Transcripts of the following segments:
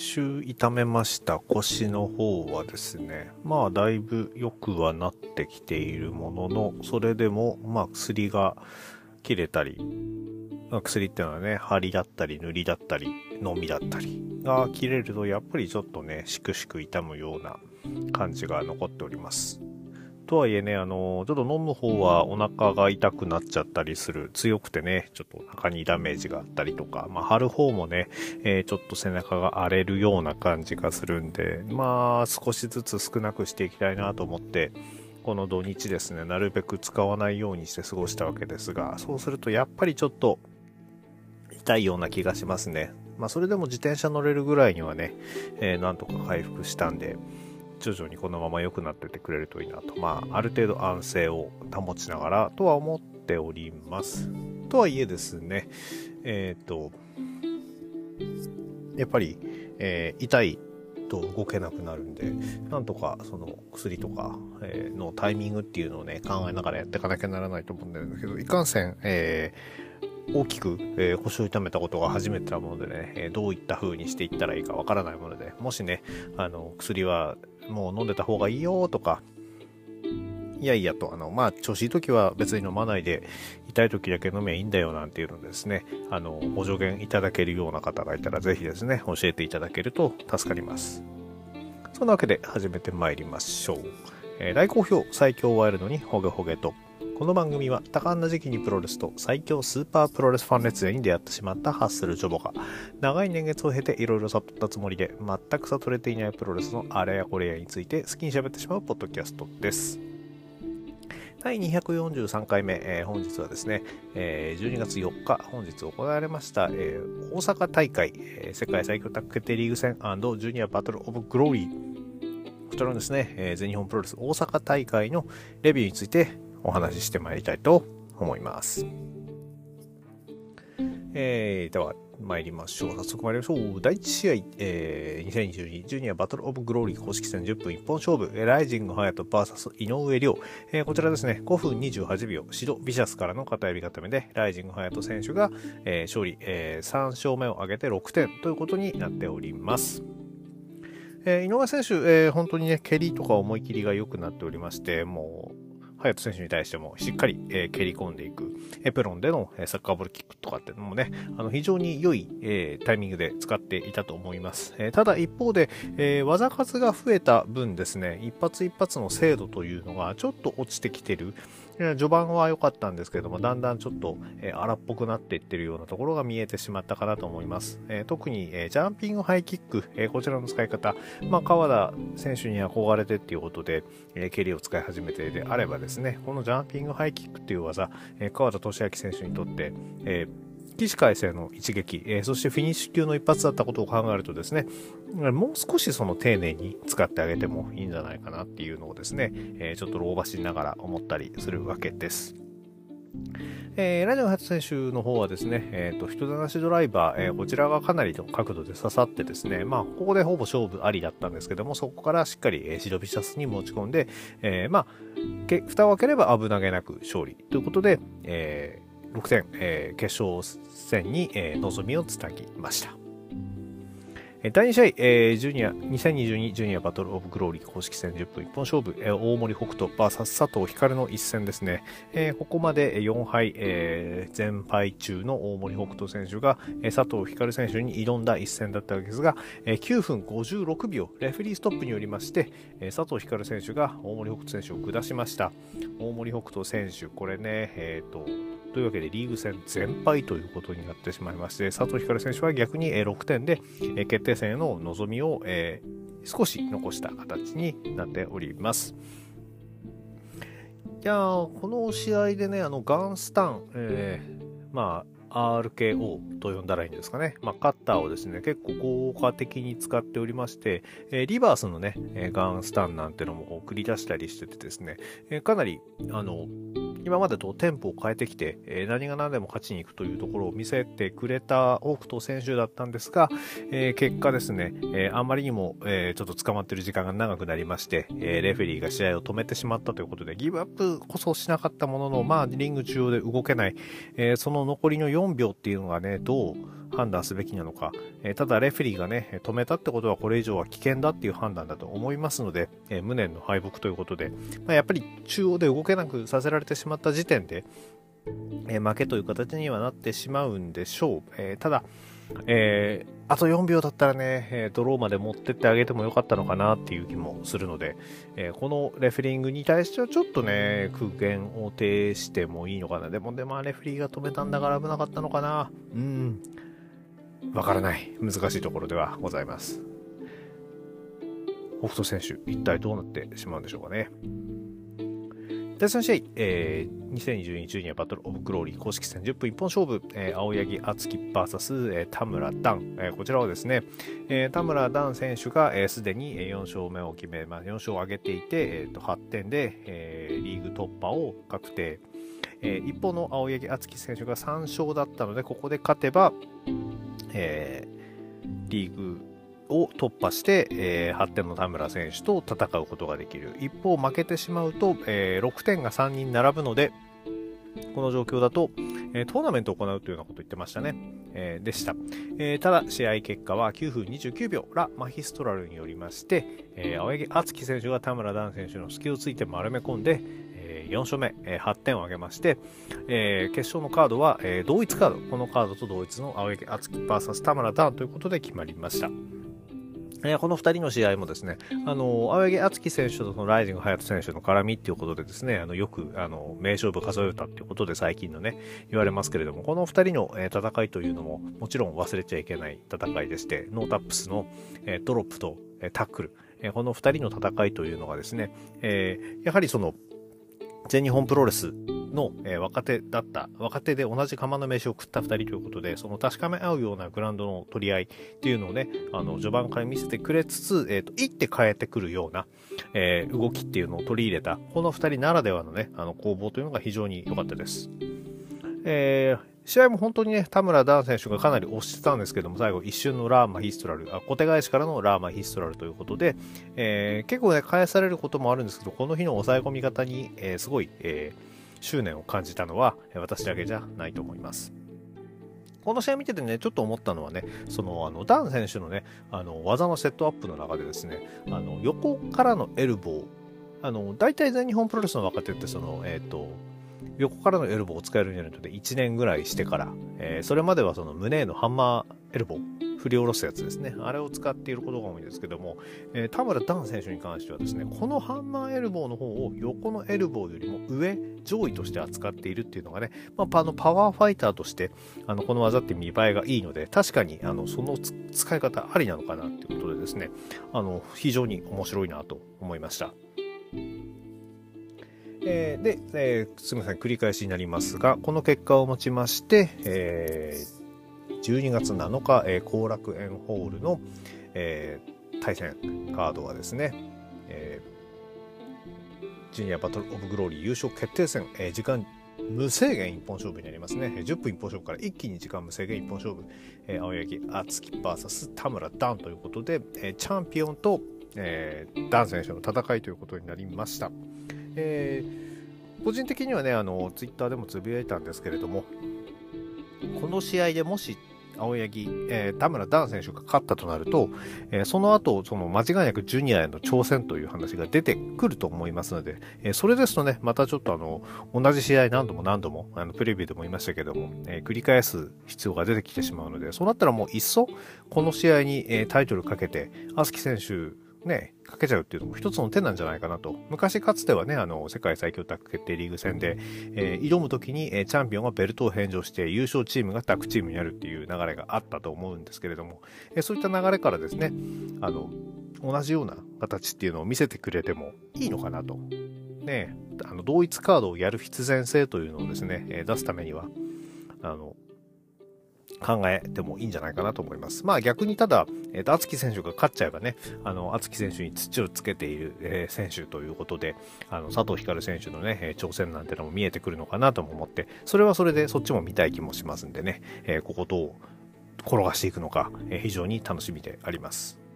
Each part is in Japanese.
週痛めました腰の方はですね、まあだいぶ良くはなってきているものの、それでもまあ薬が切れたり、薬っていうのはね、針だったり塗りだったり、のみだったりが切れるとやっぱりちょっとね、しくしく痛むような感じが残っております。とはいえね、あの、ちょっと飲む方はお腹が痛くなっちゃったりする。強くてね、ちょっとお腹にダメージがあったりとか、まあ、貼る方もね、えー、ちょっと背中が荒れるような感じがするんで、まあ、少しずつ少なくしていきたいなと思って、この土日ですね、なるべく使わないようにして過ごしたわけですが、そうするとやっぱりちょっと痛いような気がしますね。まあ、それでも自転車乗れるぐらいにはね、えー、なんとか回復したんで、徐々にこのまま良くなっててくれるといいなと、まあ、ある程度安静を保ちながらとは思っております。とはいえですね、えっ、と、やっぱり、えー、痛いと動けなくなるんで、なんとかその薬とか、え、のタイミングっていうのをね、考えながらやっていかなきゃならないと思うんだけど、いかんせん、えー、大きく、えー、腰を痛めたことが初めてなものでね、えどういった風にしていったらいいかわからないもので、もしね、あの、薬はもう飲んでた方がいいよとか、いやいやと、あの、まあ、調子いい時は別に飲まないで、痛い時だけ飲めばいいんだよなんていうのですね、あの、ご助言いただけるような方がいたら、ぜひですね、教えていただけると助かります。そんなわけで始めてまいりましょう。えー、大好評、最強ワイルドにホゲホゲと、この番組は多感な時期にプロレスと最強スーパープロレスファン列伝に出会ってしまったハッスルジョボが長い年月を経ていろいろ悟ったつもりで全く悟れていないプロレスのあれやこれやについて好きに喋ってしまうポッドキャストです。第243回目、えー、本日はですね、えー、12月4日、本日行われました、えー、大阪大会、えー、世界最強タッグ決定リーグ戦ジュニアバトルオブグローリーこちらのですね、えー、全日本プロレス大阪大会のレビューについてお話ししてまいりたいと思います。えー、では、参りましょう。早速参りましょう。第1試合、えー、2022ジュニアバトルオブグローリー公式戦10分一本勝負、ライジング隼人 VS 井上亮、えー、こちらですね、5分28秒、白ビシャスからの片指固めで、ライジング隼人選手が、えー、勝利、えー、3勝目を挙げて6点ということになっております。えー、井上選手、えー、本当にね、蹴りとか思い切りが良くなっておりまして、もう、隼人選手に対してもしっかり、えー、蹴り込んでいく、エプロンでの、え、サッカーボールキックとかっていうのもね、あの非常に良い、えー、タイミングで使っていたと思います。え、ただ一方で、え、技数が増えた分ですね、一発一発の精度というのがちょっと落ちてきてる。序盤は良かったんですけども、だんだんちょっと、えー、荒っぽくなっていってるようなところが見えてしまったかなと思います。えー、特に、えー、ジャンピングハイキック、えこちらの使い方、まあ、川田選手に憧れてっていうことで、え蹴りを使い始めてであればですね、このジャンピングハイキックっていう技、え川田俊明選手にとって、えー起死回生の一撃、えー、そしてフィニッシュ級の一発だったことを考えるとですね、もう少しその丁寧に使ってあげてもいいんじゃないかなっていうのをですね、えー、ちょっと老婆しながら思ったりするわけです。えー、ラジオ初選手の方はですね、えっ、ー、と、人だなしドライバー、えー、こちらがかなりの角度で刺さってですね、まあ、ここでほぼ勝負ありだったんですけども、そこからしっかり、えー、シロビシャスに持ち込んで、えー、まあ、蓋を開ければ危なげなく勝利ということで、えー、6点、えー、決勝戦に、えー、望みをつなぎました。第2試合、えー、ジュニア、2022ジュニアバトルオブグローリー公式戦10分一本勝負、えー、大森北斗 VS 佐藤光の一戦ですね。えー、ここまで4敗、えー、全敗中の大森北斗選手が、えー、佐藤光選手に挑んだ一戦だったわけですが、えー、9分56秒、レフェリーストップによりまして、えー、佐藤光選手が大森北斗選手を下しました。大森北斗選手、これね、え、ー、と、というわけでリーグ戦全敗ということになってしまいまして、佐藤光選手は逆に6点で決定戦への望みを少し残した形になっております。いやこの試合でね、あのガンスタン、えー、まあ、RKO と呼んだらいいんですかね。まあ、カッターをですね、結構効果的に使っておりまして、えー、リバースのねえ、ガンスタンなんてのも繰り出したりしててですね、えー、かなり、あの、今までとテンポを変えてきて、えー、何が何でも勝ちに行くというところを見せてくれた多くと選手だったんですが、えー、結果ですね、えー、あまりにも、えちょっと捕まってる時間が長くなりまして、えレフェリーが試合を止めてしまったということで、ギブアップこそしなかったものの、まあ、リング中央で動けない、えその残りの4秒っていうのがね、どう判断すべきなのか、えただレフェリーがね、止めたってことはこれ以上は危険だっていう判断だと思いますので、え無念の敗北ということで、まあ、やっぱり中央で動けなくさせられてしまった時点で、え負けという形にはなってしまうんでしょう。えただ、えー、あと4秒だったらね、えドローまで持ってってあげてもよかったのかなっていう気もするので、えー、このレフェリングに対してはちょっとね、空言を呈してもいいのかな。でも、でも、レフェリーが止めたんだから危なかったのかな。うん。わからない。難しいところではございます。北斗選手、一体どうなってしまうんでしょうかね。第3試合、えー、2022ジュニアバトルオブグローリー公式戦10分一本勝負、えー、青柳敦樹 VS、えー、田村段、えー、こちらはですね、えー、田村段選手がすで、ー、に4勝目を決め、まあ、4勝を挙げていて、えー、と8点で、えー、リーグ突破を確定、えー、一方の青柳敦樹選手が3勝だったのでここで勝てば、えー、リーグを突破して、えー、8点の田村選手と戦うことができる。一方、負けてしまうと、えー、6点が3人並ぶので、この状況だと、えー、トーナメントを行うというようなことを言ってましたね。えー、でした。え、ただ、試合結果は9分29秒、ラ・マヒストラルによりまして、え、青柳敦樹選手が田村段選手の隙をついて丸め込んで、4勝目、えー、8点を挙げまして、えー、決勝のカードは、えー、同一カード、このカードと同一の青柳敦樹 VS 田村段ということで決まりました。えー、この2人の試合もですね、あの、青柳敦樹選手とそのライジング隼人選手の絡みっていうことでですね、あの、よく、あの、名勝負数えたっていうことで最近のね、言われますけれども、この2人の、えー、戦いというのも、もちろん忘れちゃいけない戦いでして、ノータップスの、えー、ドロップと、え、タックル、え、この2人の戦いというのがですね、え、やはりその、全日本プロレスの、えー、若手だった、若手で同じ釜の飯を食った2人ということで、その確かめ合うようなグラウンドの取り合いっていうのをね、あの、序盤から見せてくれつつ、えっ、ー、と、一手変えてくるような、えー、動きっていうのを取り入れた、この2人ならではのね、あの、攻防というのが非常に良かったです。えー、試合も本当にね、田村ダン選手がかなり押してたんですけども、最後一瞬のラーマヒストラル、あ小手返しからのラーマヒストラルということで、えー、結構ね、返されることもあるんですけど、この日の抑え込み方に、えー、すごい、えー、執念を感じたのは私だけじゃないと思います。この試合見ててね、ちょっと思ったのはね、その、あの、ダン選手のね、あの、技のセットアップの中でですね、あの、横からのエルボー、あの、大体全日本プロレスの若手って、その、えっ、ー、と、横からのエルボーを使えるようになるので1年ぐらいしてから、えー、それまではその胸へのハンマーエルボー、振り下ろすやつですね。あれを使っていることが多いんですけども、えー、田村ダン選手に関してはですね、このハンマーエルボーの方を横のエルボーよりも上、上位として扱っているっていうのがね、まあ、あのパワーファイターとして、あのこの技って見栄えがいいので、確かにあのその使い方ありなのかなっていうことでですね、あの非常に面白いなと思いました。えー、で、えー、すみません、繰り返しになりますが、この結果をもちまして、えー12月7日、えー、後楽園ホールの、えー、対戦カードはですね、えー、ジュニアバトルオブグローリー優勝決定戦、えー、時間無制限一本勝負になりますね。10分一本勝負から一気に時間無制限一本勝負。えー、青柳敦樹 VS 田村ダンということで、えー、チャンピオンと、えー、ダン選手の戦いということになりました。えー、個人的にはね、あの、ツイッターでもつぶやいたんですけれども、この試合でもし青柳、えー、田村ダン選手が勝ったとなると、えー、その後、その間違いなくジュニアへの挑戦という話が出てくると思いますので、えー、それですとね、またちょっとあの、同じ試合何度も何度も、あの、プレビューでも言いましたけども、え繰り返す必要が出てきてしまうので、そうなったらもういっそ、この試合に、えタイトルかけて、アスキ選手ね、かけちゃうっていうのも一つの手なんじゃないかなと。昔かつてはね、あの、世界最強タッグ決定リーグ戦で、えー、挑む時に、えー、チャンピオンがベルトを返上して優勝チームがタッグチームになるっていう流れがあったと思うんですけれども、えー、そういった流れからですね、あの、同じような形っていうのを見せてくれてもいいのかなと。ね、あの、同一カードをやる必然性というのをですね、え出すためには、あの、考えてもいいんじゃないかなと思います。まあ逆にただ、えっ、ー、と、厚木選手が勝っちゃえばね、あの、厚木選手に土をつけている、えー、選手ということで、あの、佐藤光選手のね、え挑戦なんてのも見えてくるのかなとも思って、それはそれでそっちも見たい気もしますんでね、えー、ここどう転がしていくのか、え非常に楽しみであります。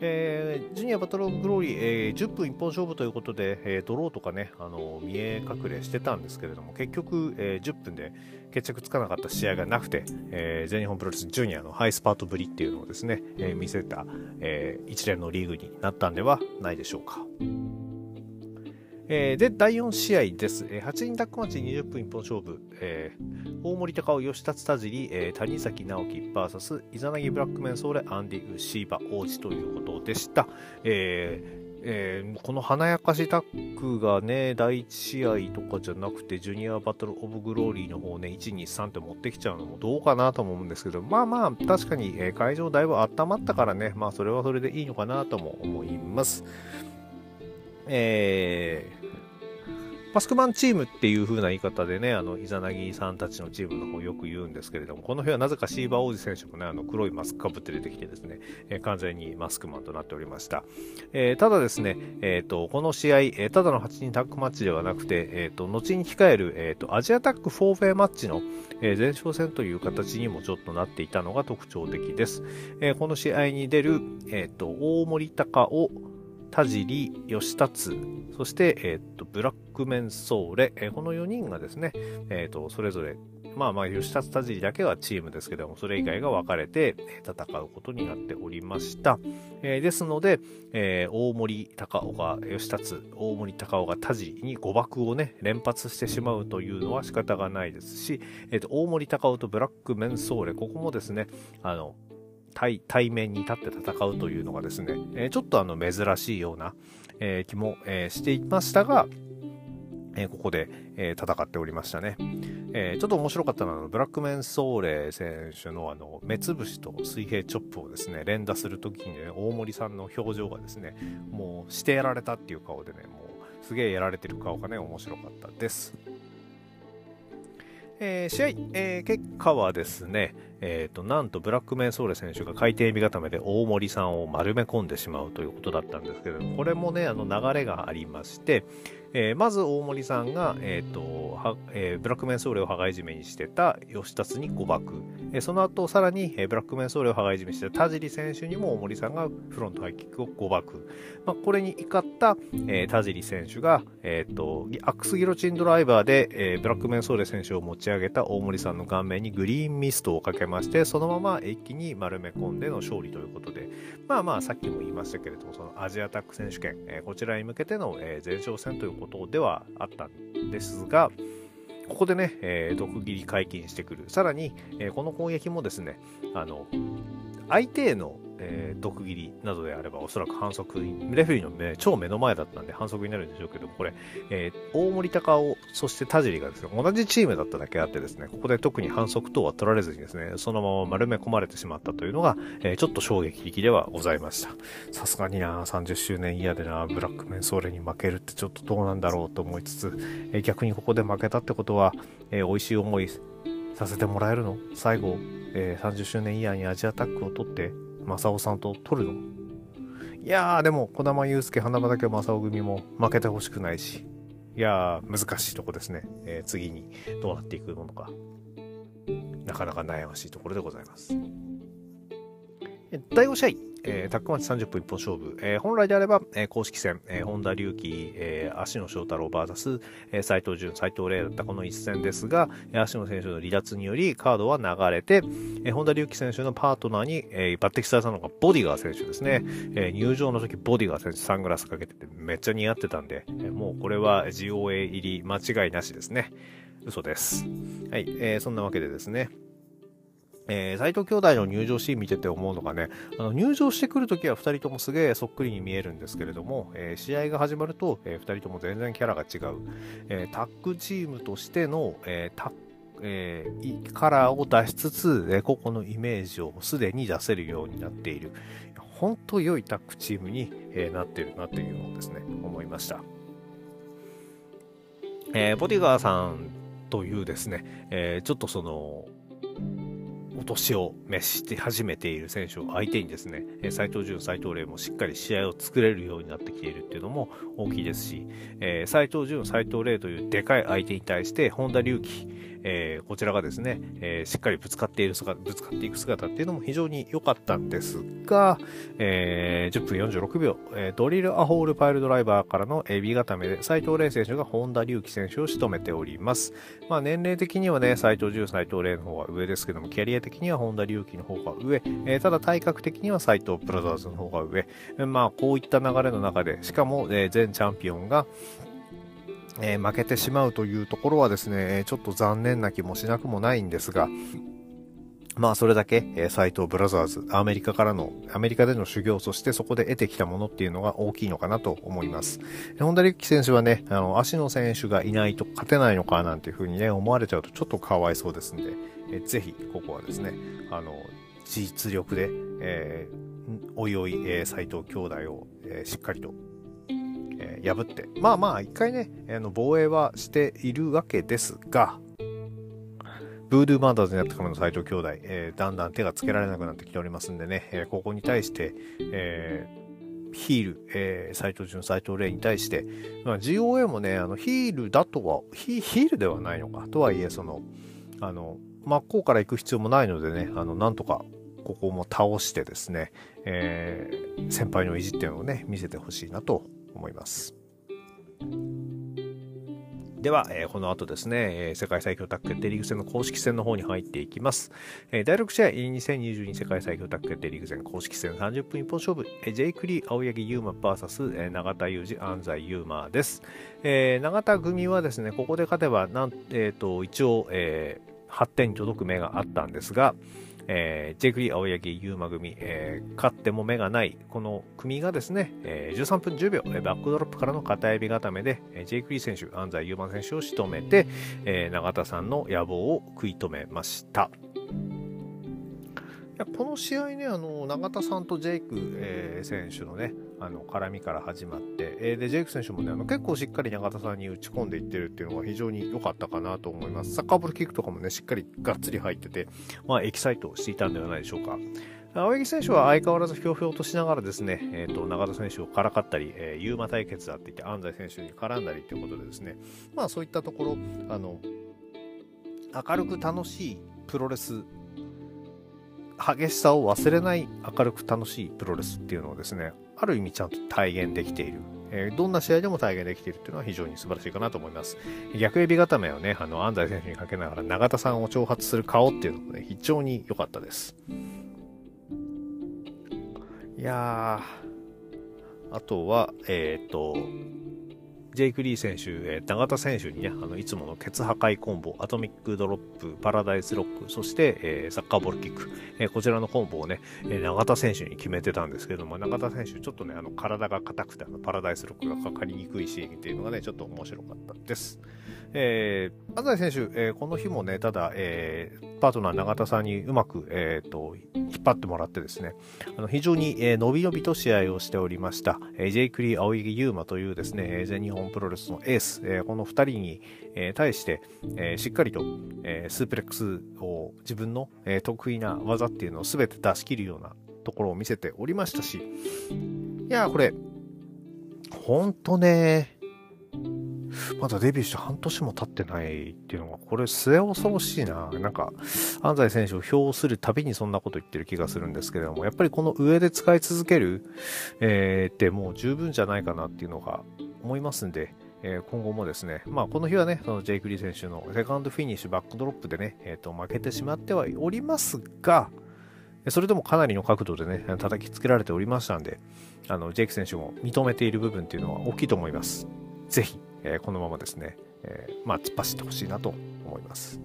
えー、ジュニアバトルオブグローリー、えー、10分一本勝負ということで、えー、ドローとかね、あの見え隠れしてたんですけれども、結局、えー、10分で決着つかなかった試合がなくて、えー、全日本プロレスジュニアのハイスパートぶりっていうのをですね、えー、見せた、えー、一連のリーグになったんではないでしょうか。えー、で、第4試合です。えー、8人タックマッチ20分一本勝負。えー、大森高尾、吉達田尻、えー、谷崎直樹 VS イザナギブラックメンソーレ、アンディ・ウシーバ王子ということでした。えーえー、この華やかしタックがね、第1試合とかじゃなくて、ジュニアバトルオブグローリーの方ね、1、2、3って持ってきちゃうのもどうかなと思うんですけど、まあまあ、確かに、会場だいぶ温まったからね、まあそれはそれでいいのかなとも思います。えー、マスクマンチームっていう風な言い方でね、あの、イザナギさんたちのチームの方よく言うんですけれども、この日はなぜかシーバー王子選手もね、あの、黒いマスクかぶって出てきてですね、えー、完全にマスクマンとなっておりました。えー、ただですね、えっ、と、この試合、え、ただの8人タッグマッチではなくて、えっ、と、後に控える、えっ、と、アジアタック4フェアマッチの、え前哨戦という形にもちょっとなっていたのが特徴的です。えこの試合に出る、えっ、と、大森高を、田尻、吉達、そして、えっ、と、ブラックメンソーレ、え、この4人がですね、えっ、と、それぞれ、まあまあ、吉達田尻だけはチームですけども、それ以外が分かれて戦うことになっておりました。えー、ですので、えー、大森高尾が吉達、大森高尾が田尻に誤爆をね、連発してしまうというのは仕方がないですし、えっ、と、大森高尾とブラックメンソーレ、ここもですね、あの、対対面に立って戦うというのがですね、え、ちょっとあの珍しいような、えー、気も、え、していましたが、えここで、え戦っておりましたね。えちょっと面白かったのは、ブラックメンソーレ選手のあの目つぶしと水平チョップをですね、連打するときに、ね、大森さんの表情がですね、もうしてやられたっていう顔でね、もうすげえやられてる顔がね、面白かったです。えー、試合、えー、結果はですね、えーと、なんとブラックメンソーレ選手が海底見固めで大森さんを丸め込んでしまうということだったんですけどこれもねあの流れがありまして、えー、まず大森さんが、えーとはえー、ブラックメンソーレを羽交い締めにしてた吉達に誤爆、えー、その後さらに、えー、ブラックメンソーレを羽交い締めしてた田尻選手にも大森さんがフロントハイキックを誤爆、まあ、これに怒った、えー、田尻選手が、えーと、アックスギロチンドライバーで、えー、ブラックメンソーレ選手を持ち上げた大森さんの顔面にグリーンミストをかけまして、そのまま一気に丸め込んでの勝利ということで、まあまあ、さっきも言いましたけれども、そのアジアタック選手権、えー、こちらに向けての、えー、前哨戦ということではあったんですが、ここでね、えー、毒斬り解禁してくる。さらに、えー、この攻撃もですね、あの、相手へのえ、毒斬りなどであればおそらく反則、レフェリーの目超目の前だったんで反則になるんでしょうけど、これ、えー、大森高尾、そして田尻がですね、同じチームだっただけあってですね、ここで特に反則等は取られずにですね、そのまま丸め込まれてしまったというのが、えー、ちょっと衝撃的ではございました。さすがにな、30周年イヤーでな、ブラックメンソーレに負けるってちょっとどうなんだろうと思いつつ、えー、逆にここで負けたってことは、えー、美味しい思いさせてもらえるの？最後、えー、30周年イヤーにアジアタックを取って、正雄さんと取るの？いやー、でも、児玉裕介、花畑正雄組も負けてほしくないし、いやー、難しいとこですね。えー、次にどうなっていくのか。なかなか悩ましいところでございます。第5試合、えー、タックマッチ30分一本勝負。えー、本来であれば、えー、公式戦、えー、本田隆起、えー、足野翔太郎 VS、えー、斉藤淳、斉藤麗だったこの一戦ですが、足野選手の離脱によりカードは流れて、えー、本田隆起選手のパートナーに、えー、抜擢されたのがボディガー選手ですね。えー、入場の時ボディガー選手サングラスかけててめっちゃ似合ってたんで、えー、もうこれは GOA 入り間違いなしですね。嘘です。はい、えー、そんなわけでですね。えー、斎藤兄弟の入場シーン見てて思うのがね、あの入場してくるときは2人ともすげえそっくりに見えるんですけれども、えー、試合が始まると、えー、2人とも全然キャラが違う。えー、タッグチームとしての、え、タッえー、カラーを出しつつ、えー、個々のイメージをすでに出せるようになっている。本当良いタッグチームに、え、なってるなというのをですね、思いました。え、ボディガーさんというですね、え、ちょっとその、お年を召して始めている選手を相手にですね、斎藤潤、斎藤麗もしっかり試合を作れるようになってきているっていうのも大きいですし、えー、藤潤、斎藤麗というでかい相手に対して、本田隆起、えー、こちらがですね、えー、しっかりぶつかっている姿、ぶつかっていく姿っていうのも非常に良かったんですが、えー、10分46秒、え、ドリルアホールパイルドライバーからのエビ固めで、斉藤麗選手が本田隆起選手を仕留めております。まあ、年齢的にはね、斉藤十、斉藤麗の方が上ですけども、キャリア的には本田隆起の方が上、え、ただ体格的には斉藤ブラザーズの方が上、まあ、こういった流れの中で、しかも、え、前チャンピオンが、えー、負けてしまうというところはですね、ちょっと残念な気もしなくもないんですが、まあそれだけ、えー、斎藤ブラザーズ、アメリカからの、アメリカでの修行、そしてそこで得てきたものっていうのが大きいのかなと思います。本田力選手はね、あの、足の選手がいないと勝てないのかなんていうふうにね、思われちゃうとちょっとかわいそうですんで、えー、ぜひ、ここはですね、あの、実力で、えー、おいおい、えー、斎藤兄弟を、えー、しっかりとえー、破って、まあまあ、一回ね、あの防衛はしているわけですが、ブードゥーマンダーズになってからの斎藤兄弟、えー、だんだん手がつけられなくなってきておりますんでね、えー、ここに対して、えー、ヒール、えー、斎藤潤、斎藤麗に対して、まあ、GOA もね、あの、ヒールだとは、ヒヒールではないのか。とはいえ、その、あの、真っ向から行く必要もないのでね、あの、なんとか、ここも倒してですね、えー、先輩の意地っていうのをね、見せてほしいなと思います。では、えー、この後ですね、えー、世界最強タッグ決定リーグ戦の公式戦の方に入っていきます。えー、第6試合、2022世界最強タッグ決定リーグ戦公式戦30分一本勝負、えー、ジェイクリー、青柳優馬 VS、えー、永田裕志、安齊勇馬です。えー、永田組はですね、ここで勝てば、なんえーと、一応、えー、8点に届く目があったんですが、えー、ジェイクリー、青柳、優馬組、えー、勝っても目がない、この組がですね、えー、13分10秒、バックドロップからの片エビ固めで、えー、ジェイクリー選手、安齊勇馬選手を仕留めて、えー、永田さんの野望を食い止めました。いやこの試合ね、あの永田さんとジェイク、えー、選手のね、あの絡みから始まって、えー、でジェイク選手もねあの結構しっかり永田さんに打ち込んでいってるっていうのが非常に良かったかなと思います。サッカーボールキックとかもね、しっかりがっつり入ってて、まあ、エキサイトしていたんではないでしょうか。青柳選手は相変わらずひょうひょうとしながらですね、えーと、永田選手をからかったり、えー、ユーマ対決だって言って安西選手に絡んだりということでですね、まあそういったところ、あの、明るく楽しいプロレス激しさを忘れない明るく楽しいプロレスっていうのをですね、ある意味ちゃんと体現できている。えー、どんな試合でも体現できているというのは非常に素晴らしいかなと思います。逆エビ固めをね、あの、安西選手にかけながら永田さんを挑発する顔っていうのもね、非常に良かったです。いやー、あとは、えっ、と、ジェイク・リー選手、えー、永田選手にね、あのいつものケツ破壊コンボ、アトミックドロップ、パラダイスロック、そして、えー、サッカーボールキック、えー、こちらのコンボをね、え永田選手に決めてたんですけども、永田選手、ちょっとね、あの体が硬くて、あのパラダイスロックがかかりにくいシーンっていうのがね、ちょっと面白かったです。えー、安西選手、えー、この日もね、ただ、えー、パートナー永田さんにうまく、えーと、引っ張ってもらってですね、あの非常に、えー、伸び伸びと試合をしておりました、えー、ジェイクリー・青柳優馬というですね、全日本プロレスのエース、えー、この2人に、えー、対して、えー、しっかりと、えー、スープレックスを自分の、えー、得意な技っていうのを全て出し切るようなところを見せておりましたし、いやこれ、ほんとね、まだデビューして半年も経ってないっていうのが、これ末恐ろしいな。なんか、安西選手を評するたびにそんなこと言ってる気がするんですけれども、やっぱりこの上で使い続ける、えー、ってもう十分じゃないかなっていうのが思いますんで、え、今後もですね、まあ、この日はね、そのジェイク・リー選手のセカンドフィニッシュバックドロップでね、えー、と負けてしまってはおりますが、それでもかなりの角度でね、叩きつけられておりましたんで、あのジェイク選手も認めている部分っていうのは大きいと思います。ぜひ、え、このままですね、え、まあ、突っ走ってほしいなと思います。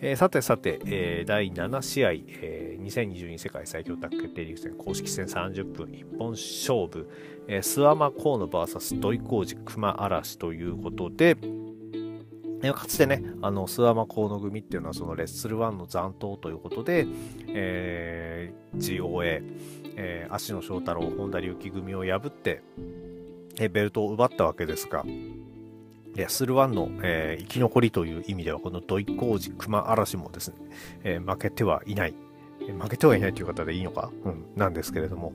えー、さてさて、えー、第7試合、えー、2022世界最強タッグ決定リーグ戦公式戦30分一本勝負、えー、諏訪間河野 VS 土井浩二熊嵐ということで、えー、かつてね、あの、諏訪間河野組っていうのはそのレッスル1の残党ということで、えー、GOA、えー、足野翔太郎、本田隆起組を破って、えベルトを奪ったわけですが、スルワンの、えー、生き残りという意味では、この土井浩二熊嵐もですね、えー、負けてはいない、え負けてはいないという方でいいのか、うん、なんですけれども、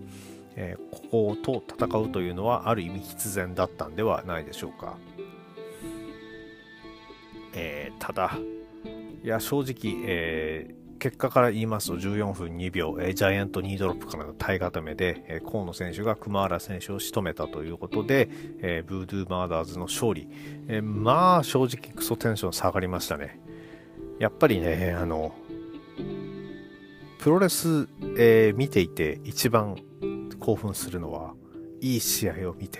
えー、ここと戦うというのはある意味必然だったんではないでしょうか。えー、ただ、いや、正直、えー、結果から言いますと14分2秒、えー、ジャイアント2ドロップからの体固めで、えー、河野選手が熊原選手を仕留めたということで、えー、ブードゥーマーダーズの勝利、えー、まあ正直クソテンション下がりましたね。やっぱりねあのプロレス、えー、見ていて一番興奮するのはいい試合を見て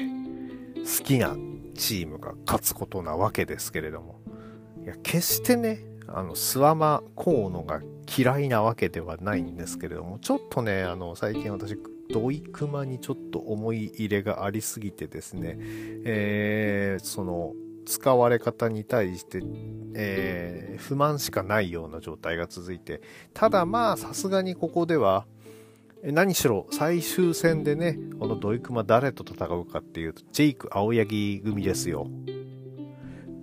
好きなチームが勝つことなわけですけれども。いや決してねあのスワマ河野が嫌いなわけではないんですけれどもちょっとねあの最近私ドイクマにちょっと思い入れがありすぎてですね、えー、その使われ方に対して、えー、不満しかないような状態が続いてただまあさすがにここでは何しろ最終戦でねこのドイクマ誰と戦うかっていうとジェイク青柳組ですよ。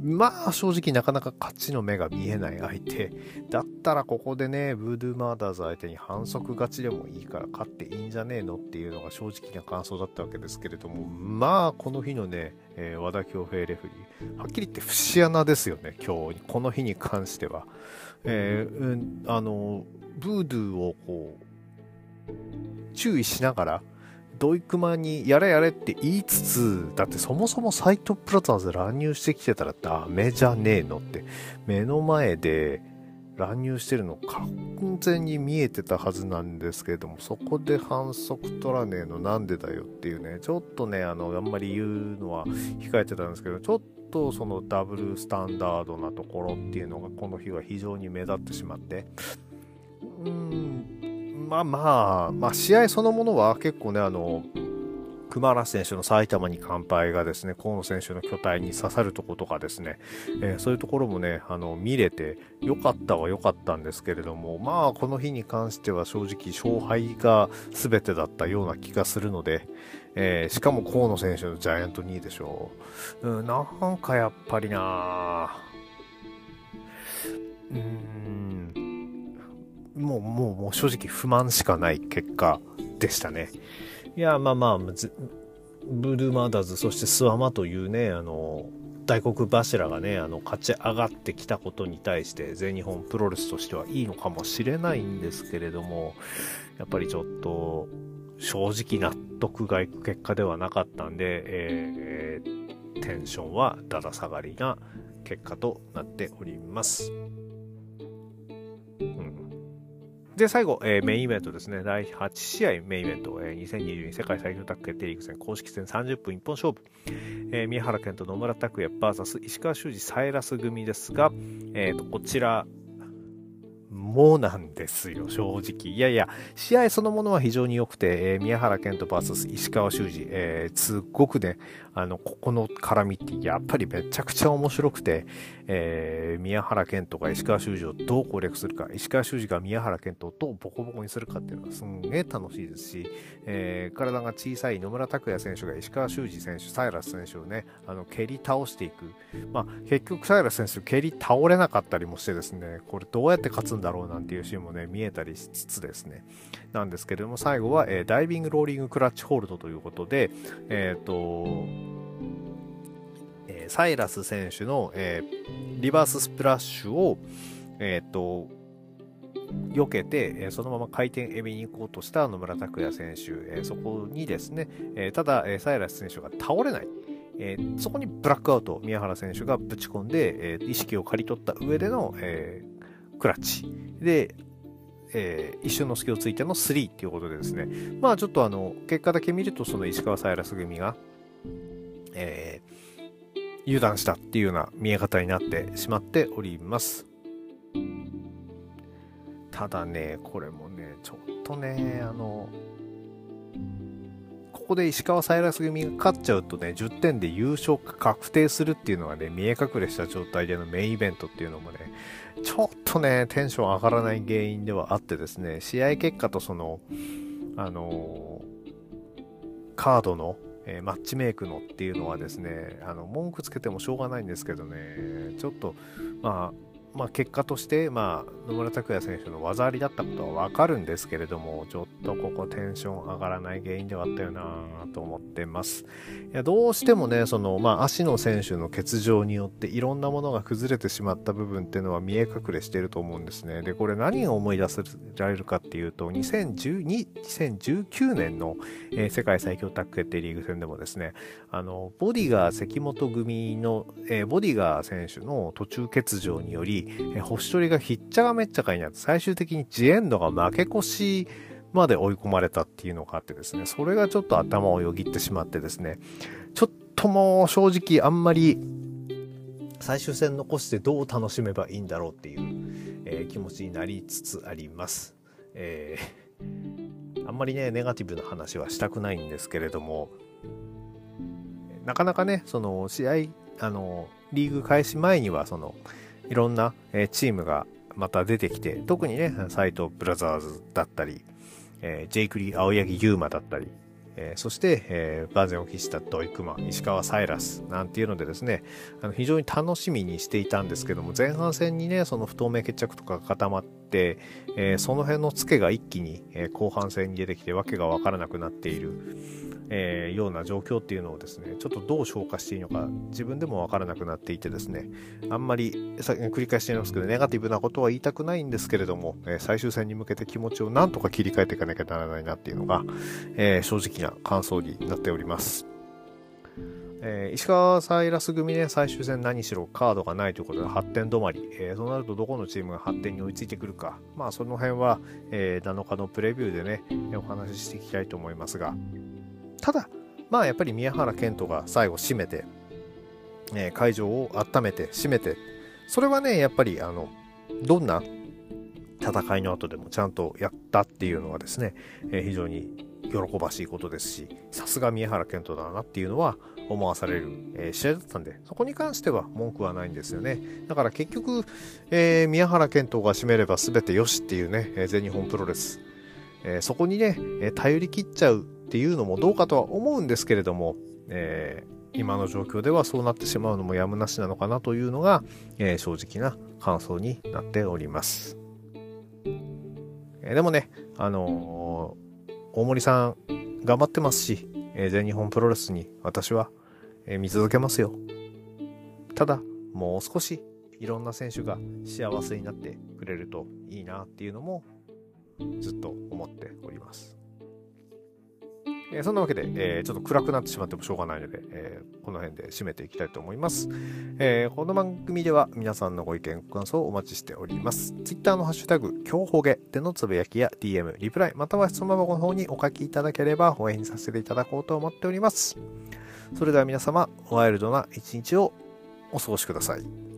まあ正直なかなか勝ちの目が見えない相手。だったらここでねブードゥーマーダーズ相手に反則勝ちでもいいから勝っていいんじゃねえのっていうのが正直な感想だったわけですけれども。まあこの日のね、えー、和田恭平レフリー。はっきり言って節穴ですよね今日。この日に関しては、えー、うん、あのブードゥーをこう注意しながらドイクマにやれやれって言いつつ、だってそもそもサイトプラザーズ乱入してきてたらダメじゃねえのって、目の前で乱入してるの完全に見えてたはずなんですけれども、そこで反則取らねえの。なんでだよっていうね、ちょっとね、あの、あんまり言うのは控えてたんですけど、ちょっとそのダブルスタンダードなところっていうのがこの日は非常に目立ってしまって、うん、まあまあ、まあ試合そのものは結構ね、あの、熊原選手の埼玉に乾杯がですね、河野選手の巨体に刺さるとことかですね、えー、そういうところもね、あの、見れて良かったは良かったんですけれども、まあ、この日に関しては正直勝敗が全てだったような気がするので、えー、しかも河野選手のジャイアント2位でしょう。うん、なんかやっぱりなうん、もう、もう、もう正直不満しかない結果でしたね。いや、まあまあ、ブルーマーダーズ、そしてスワマというね、あの、大黒柱がね、あの、勝ち上がってきたことに対して、全日本プロレスとしてはいいのかもしれないんですけれども、やっぱりちょっと、正直納得がいく結果ではなかったんで、えー、テンションはだだ下がりな結果となっております。で、最後、えー、メインイベントですね。第8試合メインイベント、えー、2022世界最強タッグ決定リーグ戦公式戦30分一本勝負。えー、宮原健と野村拓也 VS 石川修司サイラス組ですが、えーと、こちら、もなんですよ、正直。いやいや、試合そのものは非常に良くて、えー、宮原健人 VS 石川修司、えー、すっごくね、あの、ここの絡みってやっぱりめちゃくちゃ面白くて、えー、宮原健人が石川修司をどう攻略するか、石川修司が宮原健人をどうボコボコにするかっていうのがすんげえ楽しいですし、えー、体が小さい野村拓也選手が石川修司選手、サイラス選手をね、あの、蹴り倒していく。まあ、結局サイラス選手蹴り倒れなかったりもしてですね、これどうやって勝つんだろうなんていうシーンもね、見えたりしつつですね、なんですけれども、最後は、えー、ダイビングローリングクラッチホールドということで、えっ、と、サイラス選手の、えー、リバーススプラッシュを、えっ、と、避けて、えそのまま回転エビに行こうとした野村拓也選手、えそこにですね、えただ、えサイラス選手が倒れない。え、そこにブラックアウト、宮原選手がぶち込んで、え、意識を刈り取った上での、え、クラッチ。で、えー、一瞬の隙をついての3っていうことでですね、まあちょっとあの、結果だけ見ると、その石川サイラス組が、え、油断したっていうような見え方になってしまっております。ただね、これもね、ちょっとね、あの、ここで石川サイラス組が勝っちゃうとね、10点で優勝確定するっていうのがね、見え隠れした状態でのメインイベントっていうのもね、ちょっとね、テンション上がらない原因ではあってですね、試合結果とその、あのカードのえー、マッチメイクのっていうのはですね、あの文句つけてもしょうがないんですけどね、ちょっと、まあ、まあ、結果として、まあ、野村拓也選手の技ありだったことはわかるんですけれども、ちょっとここテンション上がらない原因ではあったよなと思ってます。いや、どうしてもね、その、まあ、足の選手の欠場によっていろんなものが崩れてしまった部分っていうのは見え隠れしていると思うんですね。で、これ何が思い出せられるかっていうと、2012、2019年の、えー、世界最強タッグ決定リーグ戦でもですね、あの、ボディガー関本組の、えー、ボディガー選手の途中欠場により、え星取りがひっちゃがめっちゃかになって、最終的にジエンドが負け越しまで追い込まれたっていうのがあってですね、それがちょっと頭をよぎってしまってですね、ちょっともう正直あんまり最終戦残してどう楽しめばいいんだろうっていう、えー、気持ちになりつつあります。えー、あんまりね、ネガティブな話はしたくないんですけれども、なかなかね、その試合、あの、リーグ開始前には、その、いろんな、チームがまた出てきて、特にね、斎藤ブラザーズだったり、えー、ジェイクリー青柳優馬だったり、えー、そして、えー、バーゼンを喫した土井熊、石川サイラスなんていうのでですね、あの非常に楽しみにしていたんですけども、前半戦にね、その不透明決着とかが固まって、えー、その辺のツケが一気に、え後半戦に出てきてわけがわからなくなっている。えー、ような状況っていうのをですね、ちょっとどう消化していいのか自分でもわからなくなっていてですね、あんまり繰り返していますけど、ネガティブなことは言いたくないんですけれども、えー、最終戦に向けて気持ちをなんとか切り替えていかなきゃならないなっていうのが、えー、正直な感想になっております。えー、石川サイラス組ね、最終戦何しろカードがないということで発展止まり、えー、そうなるとどこのチームが発展に追いついてくるか、まあその辺は、えー、7日のプレビューでね、お話ししていきたいと思いますが、ただ、まあやっぱり宮原健人が最後締めて、えー、会場を温めて、締めて、それはね、やっぱりあの、どんな戦いの後でもちゃんとやったっていうのはですね、えー、非常に喜ばしいことですし、さすが宮原健人だなっていうのは思わされる、えー、試合だったんで、そこに関しては文句はないんですよね。だから結局、えー、宮原健人が締めれば全てよしっていうね、え全日本プロレス、えそこにね、え頼り切っちゃうっていうのもどうかとは思うんですけれども、えー、今の状況ではそうなってしまうのもやむなしなのかなというのが、えー、正直な感想になっております。えー、でもね、あの大森さん頑張ってますし、え全日本プロレスに私は、え見続けますよ。ただ、もう少しいろんな選手が幸せになってくれるといいなっていうのもずっと思っております。えー、そんなわけで、えー、ちょっと暗くなってしまってもしょうがないので、えー、この辺で締めていきたいと思います、えこの番組では皆さんのご意見、ご感想をお待ちしております。Twitter のハッシュタグ、今日ほげでのつぶやきや DM、リプライ、または質問箱の方にお書きいただければ応援させていただこうと思っております。それでは皆様、ワイルドな一日をお過ごしください。